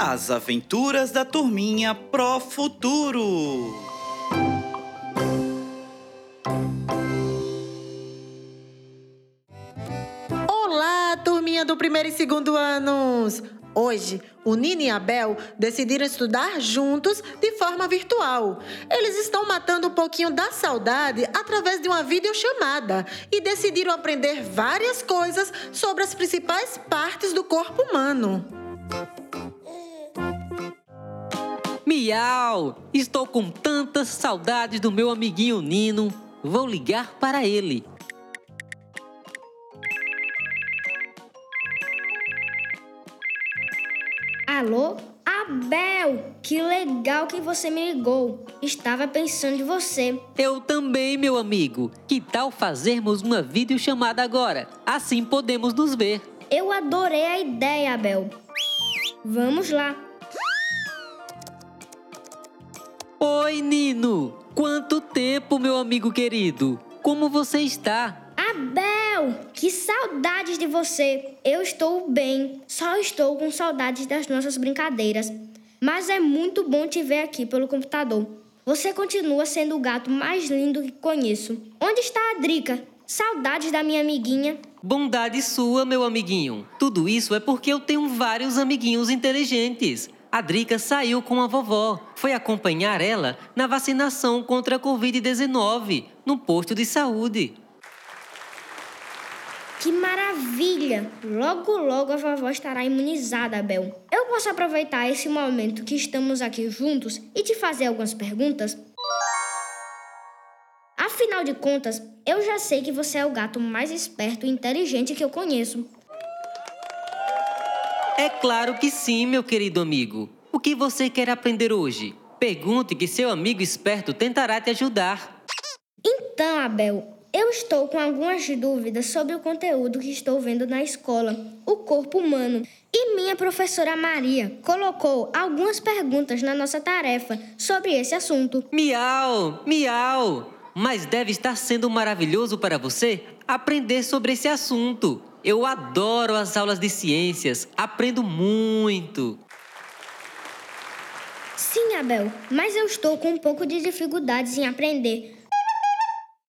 As aventuras da turminha Pro Futuro. Olá, turminha do primeiro e segundo anos! Hoje, o Nini e a Bel decidiram estudar juntos de forma virtual. Eles estão matando um pouquinho da saudade através de uma videochamada e decidiram aprender várias coisas sobre as principais partes do corpo humano. Miau! Estou com tantas saudades do meu amiguinho Nino. Vou ligar para ele. Alô? Abel! Que legal que você me ligou. Estava pensando em você. Eu também, meu amigo. Que tal fazermos uma videochamada agora? Assim podemos nos ver. Eu adorei a ideia, Abel. Vamos lá. Oi, Nino! Quanto tempo, meu amigo querido! Como você está? Abel, que saudades de você! Eu estou bem, só estou com saudades das nossas brincadeiras. Mas é muito bom te ver aqui pelo computador. Você continua sendo o gato mais lindo que conheço. Onde está a Drica? Saudades da minha amiguinha. Bondade sua, meu amiguinho. Tudo isso é porque eu tenho vários amiguinhos inteligentes. A Drica saiu com a vovó. Foi acompanhar ela na vacinação contra a Covid-19 no posto de saúde. Que maravilha! Logo, logo a vovó estará imunizada, Abel. Eu posso aproveitar esse momento que estamos aqui juntos e te fazer algumas perguntas? Afinal de contas, eu já sei que você é o gato mais esperto e inteligente que eu conheço. É claro que sim, meu querido amigo. O que você quer aprender hoje? Pergunte que seu amigo esperto tentará te ajudar. Então, Abel, eu estou com algumas dúvidas sobre o conteúdo que estou vendo na escola, o corpo humano. E minha professora Maria colocou algumas perguntas na nossa tarefa sobre esse assunto. Miau, miau! Mas deve estar sendo maravilhoso para você aprender sobre esse assunto. Eu adoro as aulas de ciências, aprendo muito. Sim, Abel, mas eu estou com um pouco de dificuldades em aprender.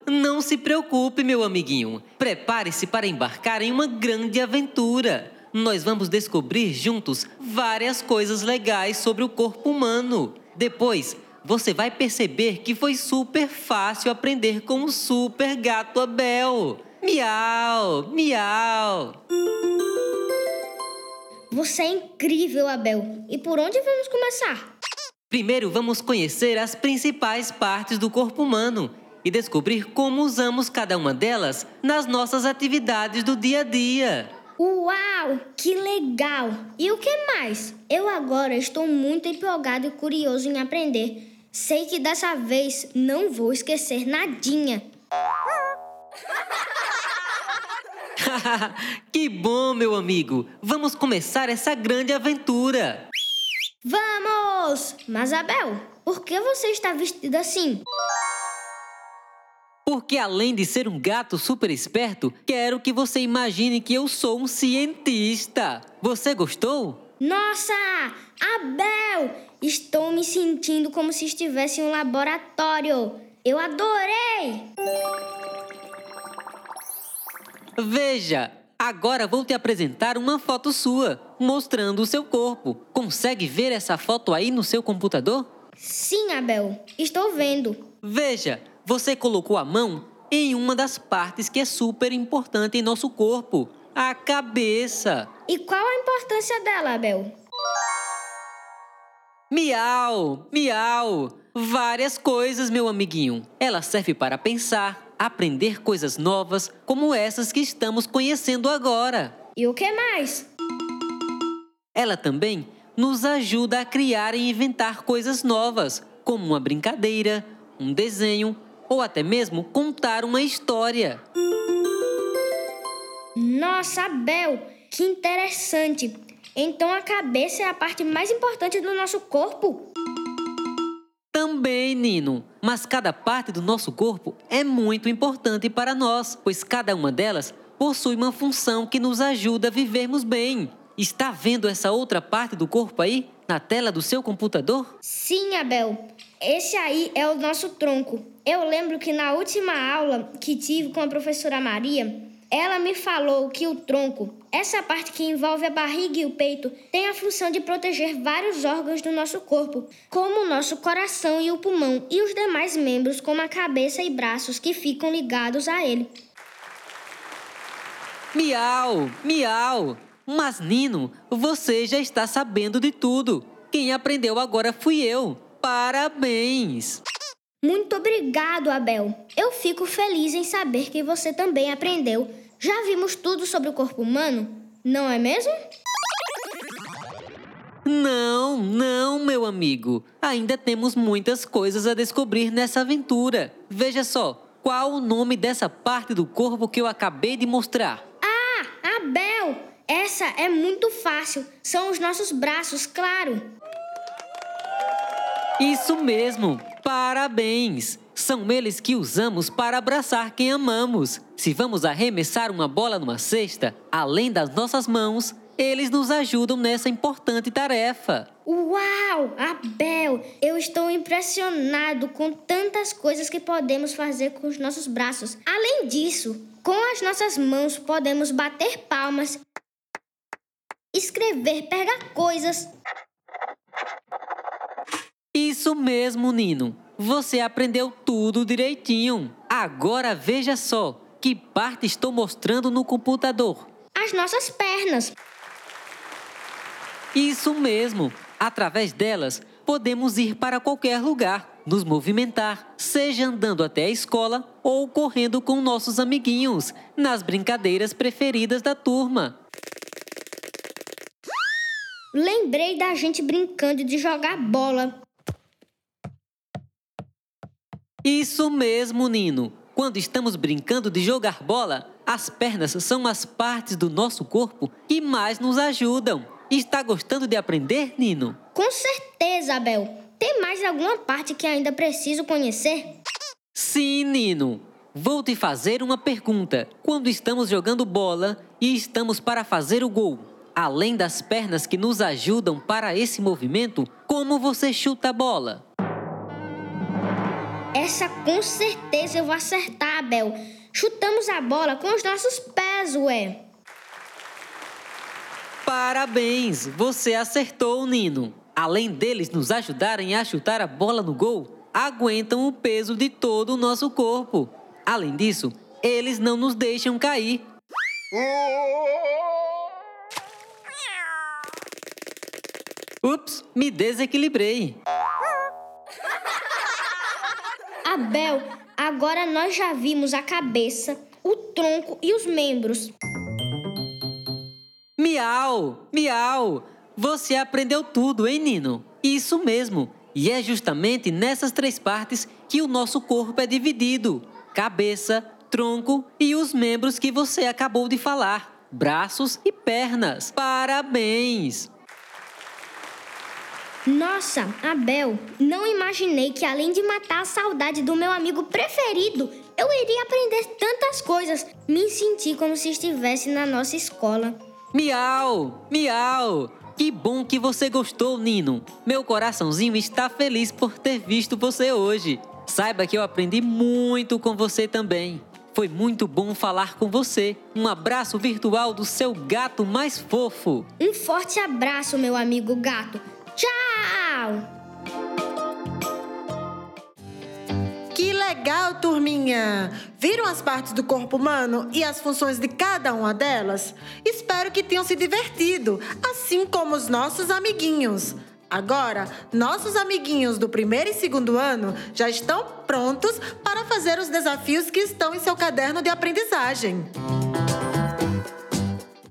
Não se preocupe, meu amiguinho. Prepare-se para embarcar em uma grande aventura. Nós vamos descobrir juntos várias coisas legais sobre o corpo humano. Depois, você vai perceber que foi super fácil aprender com o super gato Abel. Miau, miau. Você é incrível, Abel. E por onde vamos começar? Primeiro, vamos conhecer as principais partes do corpo humano e descobrir como usamos cada uma delas nas nossas atividades do dia a dia. Uau, que legal! E o que mais? Eu agora estou muito empolgado e curioso em aprender. Sei que dessa vez não vou esquecer nadinha. que bom, meu amigo! Vamos começar essa grande aventura! Vamos! Mas, Abel, por que você está vestido assim? Porque além de ser um gato super esperto, quero que você imagine que eu sou um cientista. Você gostou? Nossa! Abel! Estou me sentindo como se estivesse em um laboratório. Eu adorei! Veja, agora vou te apresentar uma foto sua, mostrando o seu corpo. Consegue ver essa foto aí no seu computador? Sim, Abel. Estou vendo. Veja, você colocou a mão em uma das partes que é super importante em nosso corpo, a cabeça. E qual a importância dela, Abel? Miau, miau. Várias coisas, meu amiguinho. Ela serve para pensar, aprender coisas novas, como essas que estamos conhecendo agora. E o que mais? Ela também nos ajuda a criar e inventar coisas novas, como uma brincadeira, um desenho ou até mesmo contar uma história. Nossa, Abel, que interessante! Então a cabeça é a parte mais importante do nosso corpo? Também, Nino. Mas cada parte do nosso corpo é muito importante para nós, pois cada uma delas possui uma função que nos ajuda a vivermos bem. Está vendo essa outra parte do corpo aí? na tela do seu computador? Sim, Abel. Esse aí é o nosso tronco. Eu lembro que na última aula que tive com a professora Maria, ela me falou que o tronco, essa parte que envolve a barriga e o peito, tem a função de proteger vários órgãos do nosso corpo, como o nosso coração e o pulmão, e os demais membros, como a cabeça e braços que ficam ligados a ele. Miau, miau! Mas Nino, você já está sabendo de tudo. Quem aprendeu agora fui eu. Parabéns! Muito obrigado, Abel. Eu fico feliz em saber que você também aprendeu. Já vimos tudo sobre o corpo humano, não é mesmo? Não, não, meu amigo. Ainda temos muitas coisas a descobrir nessa aventura. Veja só, qual o nome dessa parte do corpo que eu acabei de mostrar? Ah, Abel! Essa é muito fácil. São os nossos braços, claro. Isso mesmo! Parabéns! São eles que usamos para abraçar quem amamos. Se vamos arremessar uma bola numa cesta, além das nossas mãos, eles nos ajudam nessa importante tarefa. Uau! Abel, eu estou impressionado com tantas coisas que podemos fazer com os nossos braços. Além disso, com as nossas mãos podemos bater palmas, escrever, pegar coisas. Isso mesmo, Nino. Você aprendeu tudo direitinho. Agora veja só que parte estou mostrando no computador. As nossas pernas. Isso mesmo. Através delas, podemos ir para qualquer lugar, nos movimentar, seja andando até a escola ou correndo com nossos amiguinhos, nas brincadeiras preferidas da turma. Lembrei da gente brincando de jogar bola. Isso mesmo, Nino. Quando estamos brincando de jogar bola, as pernas são as partes do nosso corpo que mais nos ajudam. Está gostando de aprender, Nino? Com certeza, Abel. Tem mais alguma parte que ainda preciso conhecer? Sim, Nino. Vou te fazer uma pergunta. Quando estamos jogando bola e estamos para fazer o gol, além das pernas que nos ajudam para esse movimento, como você chuta a bola? Essa com certeza eu vou acertar, Abel. Chutamos a bola com os nossos pés, ué. Parabéns! Você acertou, Nino. Além deles nos ajudarem a chutar a bola no gol, aguentam o peso de todo o nosso corpo. Além disso, eles não nos deixam cair. Ups, me desequilibrei. Abel, agora nós já vimos a cabeça, o tronco e os membros. Miau, miau! Você aprendeu tudo, hein, Nino? Isso mesmo. E é justamente nessas três partes que o nosso corpo é dividido: cabeça, tronco e os membros que você acabou de falar, braços e pernas. Parabéns! Nossa, Abel, não imaginei que além de matar a saudade do meu amigo preferido, eu iria aprender tantas coisas. Me senti como se estivesse na nossa escola. Miau, miau! Que bom que você gostou, Nino. Meu coraçãozinho está feliz por ter visto você hoje. Saiba que eu aprendi muito com você também. Foi muito bom falar com você. Um abraço virtual do seu gato mais fofo. Um forte abraço, meu amigo gato. Tchau! Que legal, turminha! Viram as partes do corpo humano e as funções de cada uma delas? Espero que tenham se divertido, assim como os nossos amiguinhos. Agora, nossos amiguinhos do primeiro e segundo ano já estão prontos para fazer os desafios que estão em seu caderno de aprendizagem.